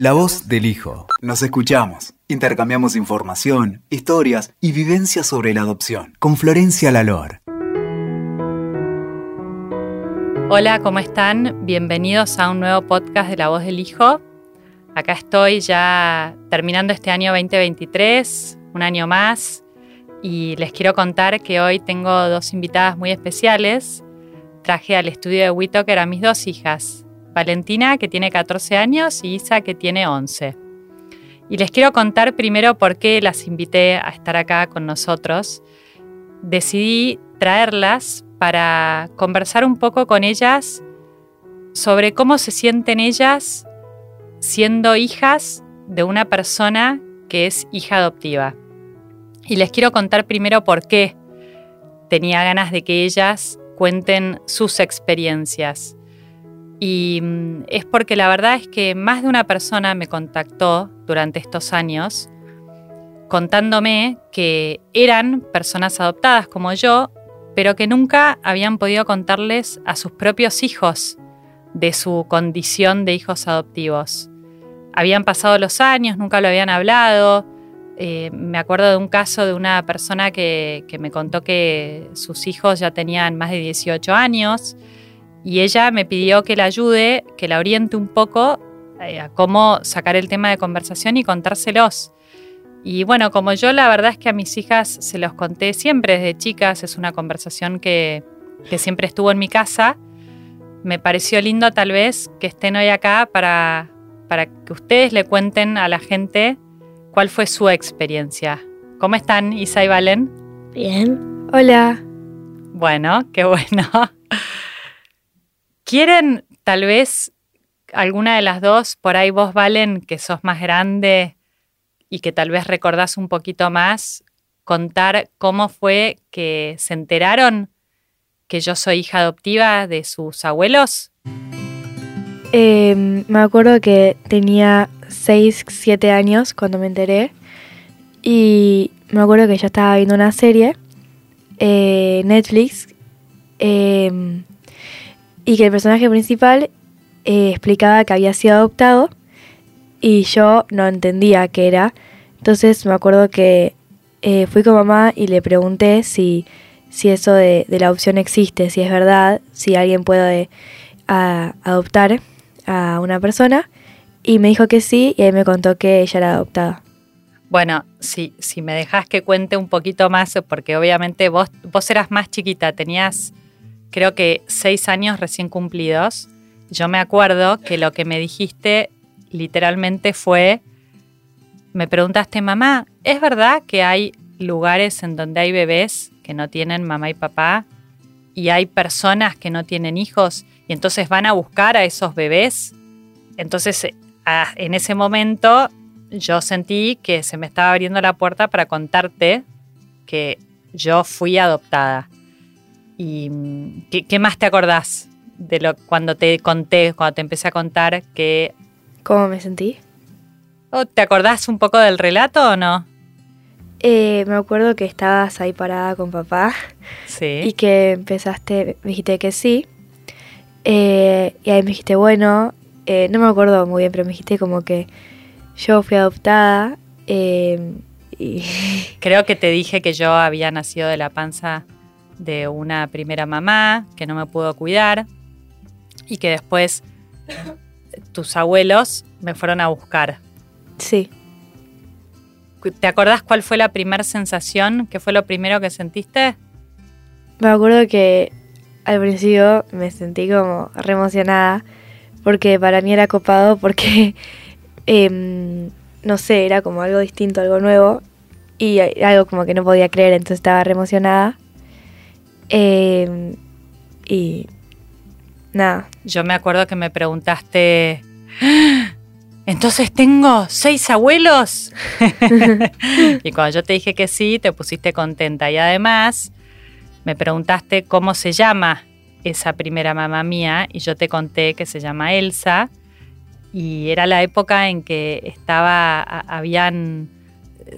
La voz del hijo. Nos escuchamos. Intercambiamos información, historias y vivencias sobre la adopción. Con Florencia Lalor. Hola, ¿cómo están? Bienvenidos a un nuevo podcast de La voz del hijo. Acá estoy ya terminando este año 2023, un año más, y les quiero contar que hoy tengo dos invitadas muy especiales. Traje al estudio de Whitaker a mis dos hijas, Valentina, que tiene 14 años, y Isa, que tiene 11. Y les quiero contar primero por qué las invité a estar acá con nosotros. Decidí traerlas para conversar un poco con ellas sobre cómo se sienten ellas siendo hijas de una persona que es hija adoptiva. Y les quiero contar primero por qué tenía ganas de que ellas cuenten sus experiencias. Y mm, es porque la verdad es que más de una persona me contactó durante estos años contándome que eran personas adoptadas como yo, pero que nunca habían podido contarles a sus propios hijos de su condición de hijos adoptivos. Habían pasado los años, nunca lo habían hablado. Eh, me acuerdo de un caso de una persona que, que me contó que sus hijos ya tenían más de 18 años y ella me pidió que la ayude, que la oriente un poco eh, a cómo sacar el tema de conversación y contárselos. Y bueno, como yo la verdad es que a mis hijas se los conté siempre desde chicas, es una conversación que, que siempre estuvo en mi casa, me pareció lindo tal vez que estén hoy acá para, para que ustedes le cuenten a la gente cuál fue su experiencia. ¿Cómo están, Isa y Valen? Bien. Hola. Bueno, qué bueno. ¿Quieren tal vez alguna de las dos, por ahí vos Valen, que sos más grande y que tal vez recordás un poquito más, contar cómo fue que se enteraron que yo soy hija adoptiva de sus abuelos? Eh, me acuerdo que tenía 6, 7 años cuando me enteré y me acuerdo que yo estaba viendo una serie, eh, Netflix, eh, y que el personaje principal eh, explicaba que había sido adoptado y yo no entendía qué era. Entonces me acuerdo que eh, fui con mamá y le pregunté si, si eso de, la adopción existe, si es verdad, si alguien puede adoptar a una persona. Y me dijo que sí y él me contó que ella era adoptada. Bueno, si, si me dejas que cuente un poquito más, porque obviamente vos, vos eras más chiquita, tenías creo que seis años recién cumplidos, yo me acuerdo que lo que me dijiste literalmente fue, me preguntaste, mamá, ¿es verdad que hay lugares en donde hay bebés que no tienen mamá y papá y hay personas que no tienen hijos y entonces van a buscar a esos bebés? Entonces, en ese momento yo sentí que se me estaba abriendo la puerta para contarte que yo fui adoptada. ¿Y qué, qué, más te acordás de lo cuando te conté, cuando te empecé a contar que... ¿Cómo me sentí? ¿O ¿Te acordás un poco del relato o no? Eh, me acuerdo que estabas ahí parada con papá. Sí. Y que empezaste, me dijiste que sí. Eh, y ahí me dijiste, bueno, eh, no me acuerdo muy bien, pero me dijiste como que yo fui adoptada. y... Creo que te dije que yo había nacido de la panza de una primera mamá que no me pudo cuidar y que después tus abuelos me fueron a buscar. Sí. ¿Te acordás cuál fue la primera sensación? ¿Qué fue lo primero que sentiste? Me acuerdo que al principio me sentí como re emocionada porque para mí era copado porque, eh, no sé, era como algo distinto, algo nuevo y algo como que no podía creer, entonces estaba re emocionada. Eh, y nada. Yo me acuerdo que me preguntaste, ¡Ah! entonces tengo seis abuelos. y cuando yo te dije que sí, te pusiste contenta. Y además me preguntaste cómo se llama esa primera mamá mía y yo te conté que se llama Elsa. Y era la época en que estaba, habían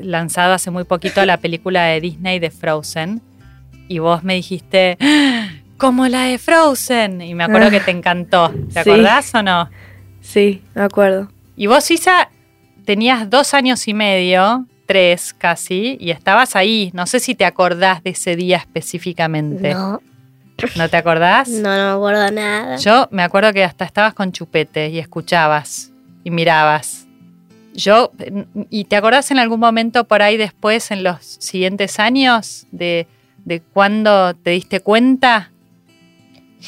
lanzado hace muy poquito la película de Disney de Frozen y vos me dijiste, ¡Ah! como la de Frozen. Y me acuerdo que te encantó. ¿Te Sí. acordás o no? Sí, me acuerdo. Y vos, Isa, tenías dos años y medio, tres casi, y estabas ahí. No sé si te acordás de ese día específicamente. No, ¿No te acordás? no, no me acuerdo nada. Yo me acuerdo que hasta estabas con chupete y escuchabas y mirabas. Yo, ¿y te acordás en algún momento por ahí después, en los siguientes años, de, de cuándo te diste cuenta?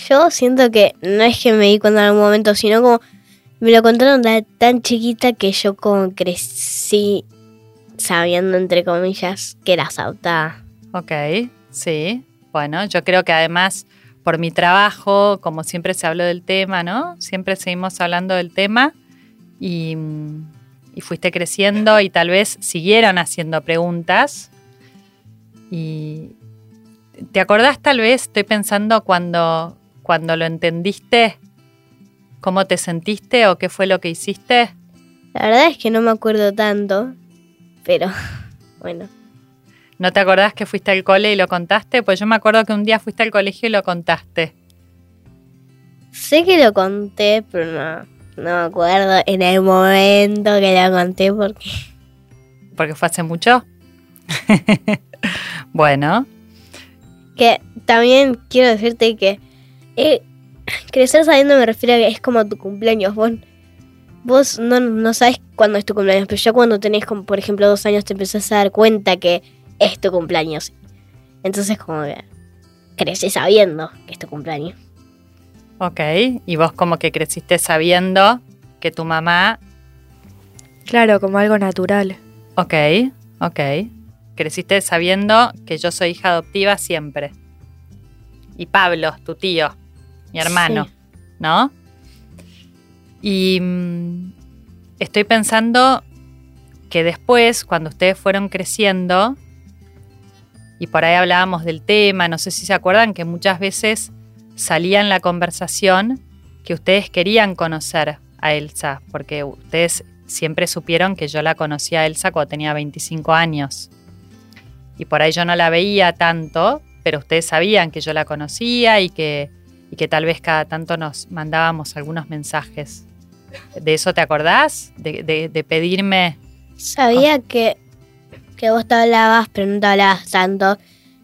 Yo siento que no es que me di cuenta en algún momento, sino como me lo contaron tan chiquita que yo como crecí sabiendo, entre comillas, que era adoptada. Ok, sí. Bueno, yo creo que además por mi trabajo, como siempre se habló del tema, ¿no? Siempre seguimos hablando del tema y, y fuiste creciendo y tal vez siguieron haciendo preguntas. Y ¿te acordás tal vez, estoy pensando cuando, cuando lo entendiste, cómo te sentiste o qué fue lo que hiciste? La verdad es que no me acuerdo tanto, pero bueno. ¿No te acordás que fuiste al cole y lo contaste? Pues yo me acuerdo que un día fuiste al colegio y lo contaste. Sé que lo conté, pero no, no me acuerdo en el momento que lo conté porque Porque fue hace mucho. bueno, que también quiero decirte que eh, crecer sabiendo me refiero a que es como tu cumpleaños. Vos, vos no, no sabes cuándo es tu cumpleaños, pero ya cuando tenés como por ejemplo dos años te empezás a dar cuenta que es tu cumpleaños. Entonces como que creces sabiendo que es tu cumpleaños. ok. Y vos como que creciste sabiendo que tu mamá... Claro, como algo natural. Ok, ok. Creciste sabiendo que yo soy hija adoptiva siempre. Y Pablo, tu tío, mi hermano, Sí. ¿no? Y mm, estoy pensando que después, cuando ustedes fueron creciendo, y por ahí hablábamos del tema, no sé si se acuerdan que muchas veces salía en la conversación que ustedes querían conocer a Elsa, porque ustedes siempre supieron que yo la conocí a Elsa cuando tenía 25 años. Y por ahí yo no la veía tanto, pero ustedes sabían que yo la conocía y que, y que tal vez cada tanto nos mandábamos algunos mensajes. ¿De eso te acordás? De, de- de pedirme... Sabía que, que vos te hablabas, pero no te hablabas tanto.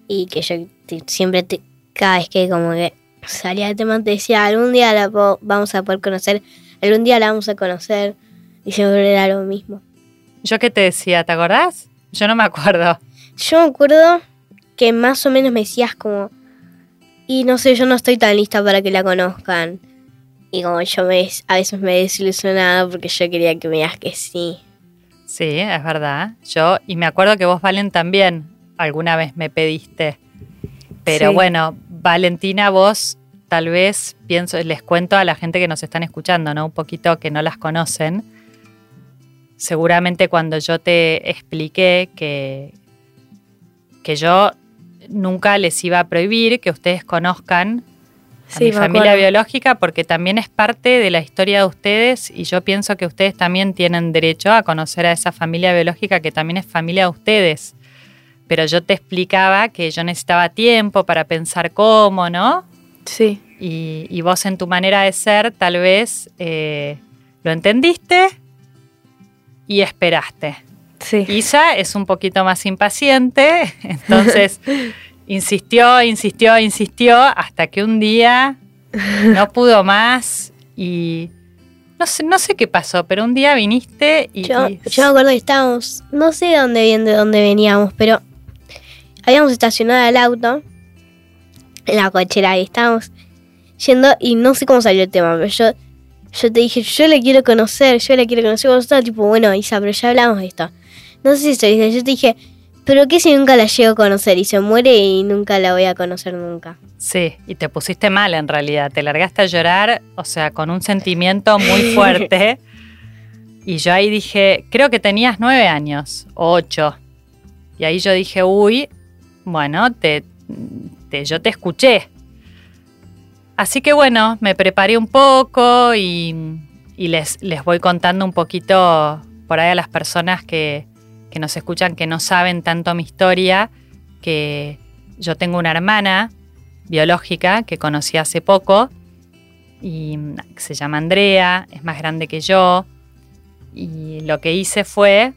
Y que yo te- siempre, te- cada vez que como que salía el tema, te decía, algún día la vamos a poder conocer, algún día la vamos a conocer. Y siempre era lo mismo. ¿Yo qué te decía? ¿Te acordás? Yo no me acuerdo. Yo me acuerdo que más o menos me decías como, y no sé, yo no estoy tan lista para que la conozcan. Y como yo me, a veces me desilusionaba porque yo quería que me digas que sí. Sí, es verdad. Yo, y me acuerdo que vos, Valen, también alguna vez me pediste. Pero Sí. bueno, Valentina, vos tal vez pienso, les cuento a la gente que nos están escuchando, ¿no? Un poquito que no las conocen. Seguramente cuando yo te expliqué que, que yo nunca les iba a prohibir que ustedes conozcan a Sí, mi familia acuerdo. biológica porque también es parte de la historia de ustedes y yo pienso que ustedes también tienen derecho a conocer a esa familia biológica que también es familia de ustedes. Pero yo te explicaba que yo necesitaba tiempo para pensar cómo, ¿no? Sí, Y, y vos en tu manera de ser tal vez eh, lo entendiste y esperaste. Sí. Isa es un poquito más impaciente, entonces insistió, insistió, insistió, hasta que un día no pudo más y no sé, no sé qué pasó, pero un día viniste y... Yo, y- yo me acuerdo que estábamos, no sé de dónde bien de dónde veníamos, pero habíamos estacionado el auto en la cochera y estábamos yendo y no sé cómo salió el tema, pero yo, yo te dije, yo le quiero conocer, yo le quiero conocer, vos estabas tipo, bueno, Isa, pero ya hablamos de esto. No sé si se dice, yo te dije, pero ¿qué si nunca la llego a conocer y se muere y nunca la voy a conocer nunca? Sí, y te pusiste mal en realidad, te largaste a llorar, o sea, con un sentimiento muy fuerte. y yo ahí dije, creo que tenías nueve años o ocho. Y ahí yo dije, uy, bueno, te, te- yo te escuché. Así que bueno, me preparé un poco y, y les, les voy contando un poquito por ahí a las personas que, que nos escuchan que no saben tanto mi historia, que yo tengo una hermana biológica que conocí hace poco y se llama Andrea, es más grande que yo y lo que hice fue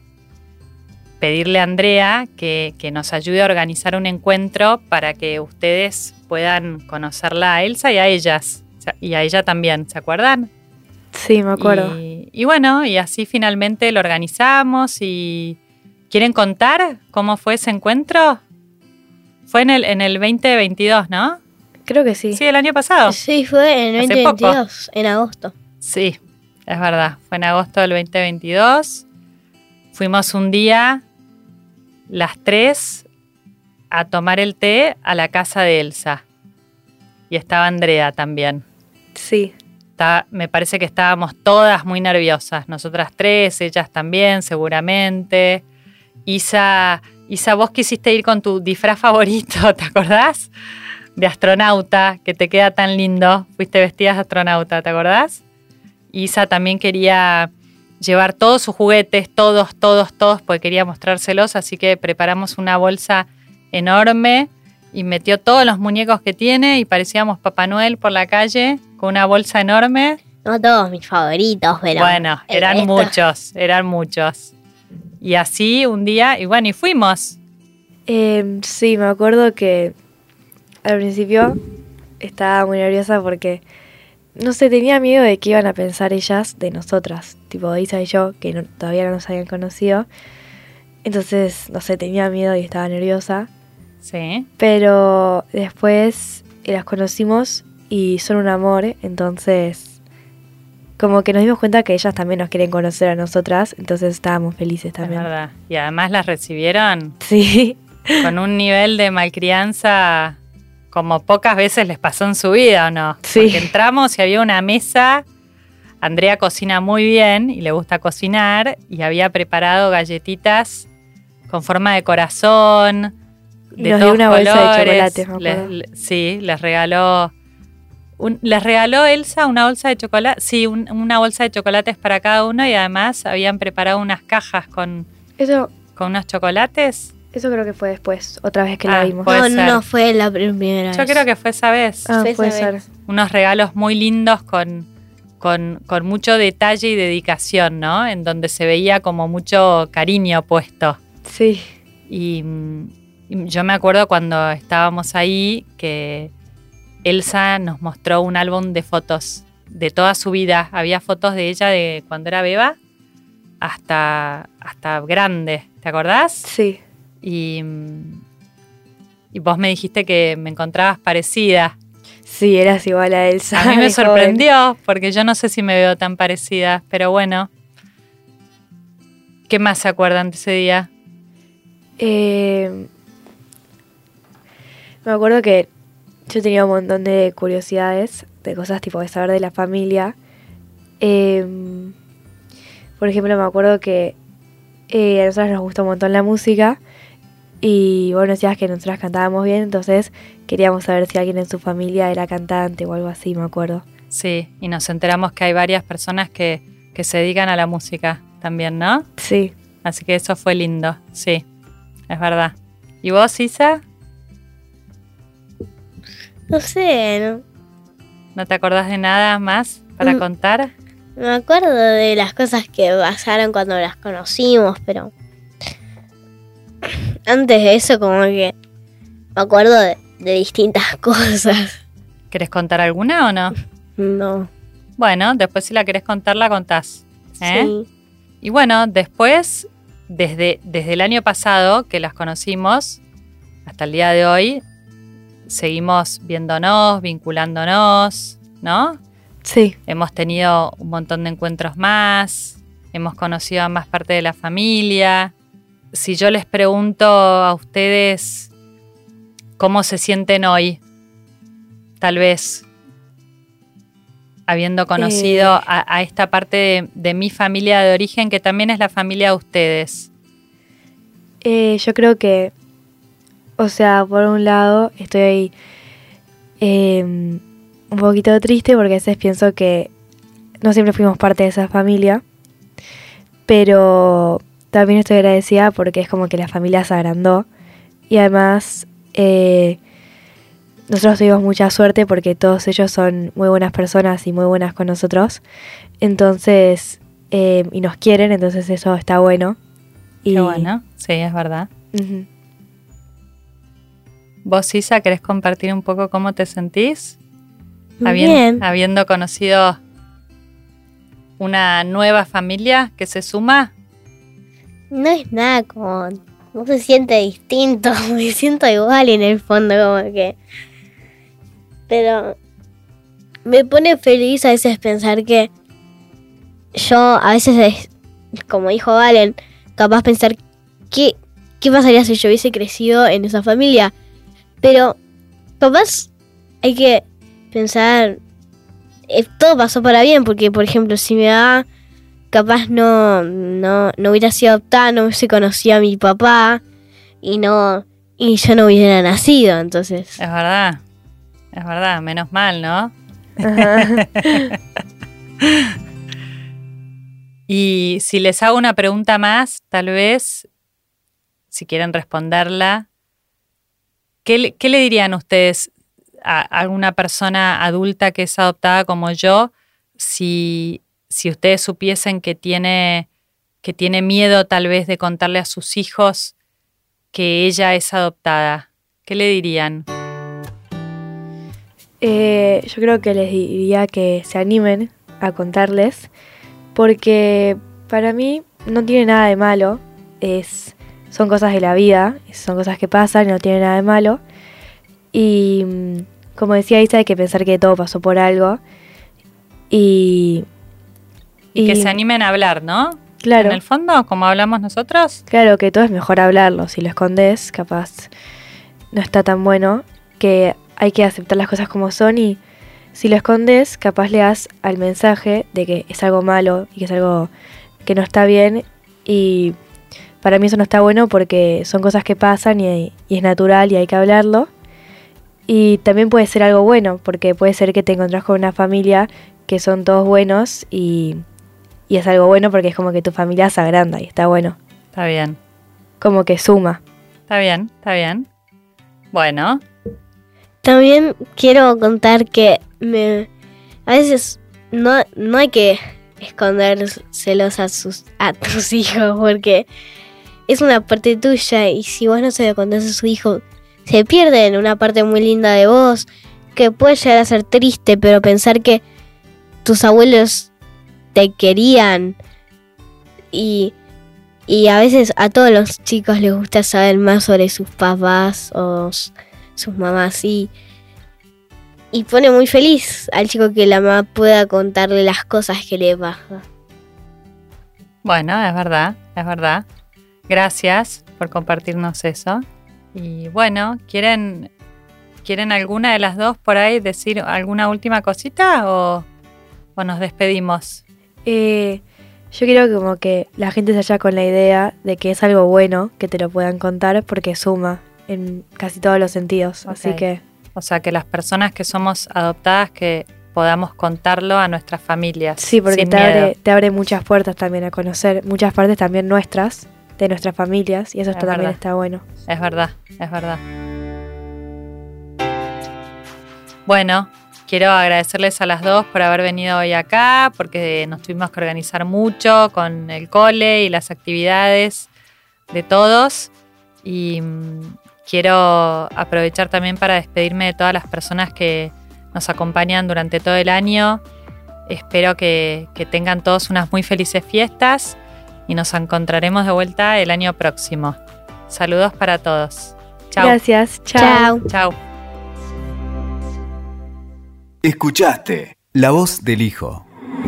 pedirle a Andrea que, que nos ayude a organizar un encuentro para que ustedes puedan conocerla a Elsa y a ellas. Y a ella también, ¿se acuerdan? Sí, me acuerdo. Y, y bueno, y así finalmente lo organizamos y ¿quieren contar cómo fue ese encuentro? Fue en el, en el 2022, ¿no? Creo que sí. Sí, el año pasado. Sí, fue en el Hace 2022, en agosto. Sí, es verdad. Fue en agosto del 2022. Fuimos un día, las tres, a tomar el té a la casa de Elsa. Y estaba Andrea también. Sí. Está- me parece que estábamos todas muy nerviosas. Nosotras tres, ellas también, seguramente. Isa, Isa, vos quisiste ir con tu disfraz favorito, ¿te acordás? De astronauta, que te queda tan lindo. Fuiste vestida de astronauta, ¿te acordás? Isa también quería llevar todos sus juguetes, todos, todos, todos, porque quería mostrárselos, así que preparamos una bolsa enorme y metió todos los muñecos que tiene y parecíamos Papá Noel por la calle con una bolsa enorme. No todos mis favoritos, pero. bueno, eran muchos, eran muchos. Y así un día, y bueno, y fuimos. Eh, sí, me acuerdo que al principio estaba muy nerviosa porque, no sé, tenía miedo de qué iban a pensar ellas de nosotras, tipo Isa y yo, que no- todavía no nos habían conocido. Entonces, no sé, tenía miedo y estaba nerviosa. Sí, Pero después eh, las conocimos y son un amor, entonces como que nos dimos cuenta que ellas también nos quieren conocer a nosotras, entonces estábamos felices es también. verdad. Y además las recibieron Sí, con un nivel de malcrianza como pocas veces les pasó en su vida, ¿o no? Sí. Porque entramos y había una mesa. Andrea cocina muy bien y le gusta cocinar y había preparado galletitas con forma de corazón. Y nos dio una bolsa de chocolates, me Les- sí, les regaló. Un- les regaló Elsa una bolsa de chocolate. Sí, un- una bolsa de chocolates para cada uno y además habían preparado unas cajas con, eso, con unos chocolates. eso creo que fue después, otra vez que Ah, la vimos. No, ser. no fue la primera Yo vez. creo que fue esa vez. Ah, fue puede esa ser. vez. unos regalos muy lindos con, con, con mucho detalle y dedicación, ¿no? En donde se veía como mucho cariño puesto. Sí, Y, mm, y yo me acuerdo cuando estábamos ahí que Elsa nos mostró un álbum de fotos de toda su vida. Había fotos de ella de cuando era beba hasta, hasta grande, ¿te acordás? sí. Y, y vos me dijiste que me encontrabas parecida. Sí, eras igual a Elsa. A mí me joven. sorprendió porque yo no sé si me veo tan parecida, pero bueno. ¿Qué más se acuerdan de ese día? Eh, me acuerdo que yo tenía un montón de curiosidades, de cosas tipo de saber de la familia. Eh, por ejemplo, me acuerdo que eh, a nosotros nos gusta un montón la música y vos nos decías que nosotras cantábamos bien, entonces queríamos saber si alguien en su familia era cantante o algo así, me acuerdo. Sí, y nos enteramos que hay varias personas que, que se dedican a la música también, ¿no? Sí, Así que eso fue lindo, sí, es verdad. ¿Y vos, Isa? No sé, no. ¿No te acordás de nada más para Mm. contar? Me acuerdo de las cosas que pasaron cuando las conocimos, pero antes de eso como que me acuerdo de, de distintas cosas. ¿Querés contar alguna o no? No. Bueno, después si la querés contar, la contás. ¿eh? Sí. Y bueno, después, desde, desde el año pasado que las conocimos, hasta el día de hoy, seguimos viéndonos, vinculándonos, ¿no? sí, Hemos tenido un montón de encuentros más, hemos conocido a más parte de la familia. Si yo les pregunto a ustedes cómo se sienten hoy, tal vez habiendo conocido Eh. a, a esta parte de, de mi familia de origen, que también es la familia de ustedes. Eh, yo creo que, o sea, por un lado estoy eh, un poquito triste porque a veces pienso que no siempre fuimos parte de esa familia, pero también estoy agradecida porque es como que la familia se agrandó y además eh, nosotros tuvimos mucha suerte porque todos ellos son muy buenas personas y muy buenas con nosotros, entonces eh, y nos quieren, entonces eso está bueno. Y, Qué bueno, sí, es verdad. Ujú. ¿Vos, Isa, querés compartir un poco cómo te sentís? Bien. Habiendo conocido una nueva familia que se suma. No es nada como. No se siente distinto. Me siento igual en el fondo, como que. Pero. Me pone feliz a veces pensar que. Yo a veces, es- como dijo Valen, capaz pensar qué, qué pasaría si yo hubiese crecido en esa familia. Pero capaz hay que pensar. eh, todo pasó para bien, porque por ejemplo, si me da capaz no, no, no hubiera sido adoptada, no hubiese conocido a mi papá y no y yo no hubiera nacido, entonces. Es verdad, es verdad, menos mal, ¿no? Ajá. Y si les hago una pregunta más, tal vez, si quieren responderla, ¿qué, le- dirían ustedes a alguna persona adulta que es adoptada como yo si, si ustedes supiesen que tiene, que tiene miedo tal vez de contarle a sus hijos que ella es adoptada? ¿Qué le dirían? Eh, yo creo que les diría que se animen a contarles, porque para mí no tiene nada de malo, es, son cosas de la vida, son cosas que pasan y no tiene nada de malo. Y mm, como decía Isa, hay que pensar que todo pasó por algo. Y, Y, que se animen a hablar, ¿no? Claro, En el fondo, como hablamos nosotros. claro que todo es mejor hablarlo, si lo escondes, capaz no está tan bueno, que hay que aceptar las cosas como son y si lo escondes, capaz le das al mensaje de que es algo malo y que es algo que no está bien y para mí eso no está bueno porque son cosas que pasan y, y es natural y hay que hablarlo. Y también puede ser algo bueno, porque puede ser que te encontrás con una familia que son todos buenos y, y es algo bueno porque es como que tu familia se agranda y está bueno, Está bien, como que suma. está bien, está bien. Bueno, También quiero contar que me a veces no, no hay que escondérselos a sus a tus hijos porque es una parte tuya y si vos no se lo contás a su hijo se pierde en una parte muy linda de vos que puede llegar a ser triste pero pensar que tus abuelos te querían y y a veces a todos los chicos les gusta saber más sobre sus papás o sus mamás y y pone muy feliz al chico que la mamá pueda contarle las cosas que le pasan. bueno, es verdad, es verdad. Gracias por compartirnos eso. Y bueno, ¿quieren, ¿quieren alguna de las dos por ahí decir alguna última cosita o, o nos despedimos? Eh, yo quiero que como que la gente se haya con la idea de que es algo bueno que te lo puedan contar porque suma en casi todos los sentidos. Así que O sea, que las personas que somos adoptadas que podamos contarlo a nuestras familias. sí, porque te abre, te abre muchas puertas también a conocer muchas partes también nuestras, de nuestras familias, y eso Es está, también está bueno. Es verdad, es verdad. Bueno, quiero agradecerles a las dos por haber venido hoy acá, porque nos tuvimos que organizar mucho con el cole y las actividades de todos. Y mm, quiero aprovechar también para despedirme de todas las personas que nos acompañan durante todo el año. Espero que, que tengan todos unas muy felices fiestas y nos encontraremos de vuelta el año próximo. Saludos para todos. Chao. Gracias, chao. Chao. Chao. Escuchaste La Voz del Hijo.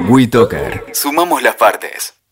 WeToker. Sumamos las partes.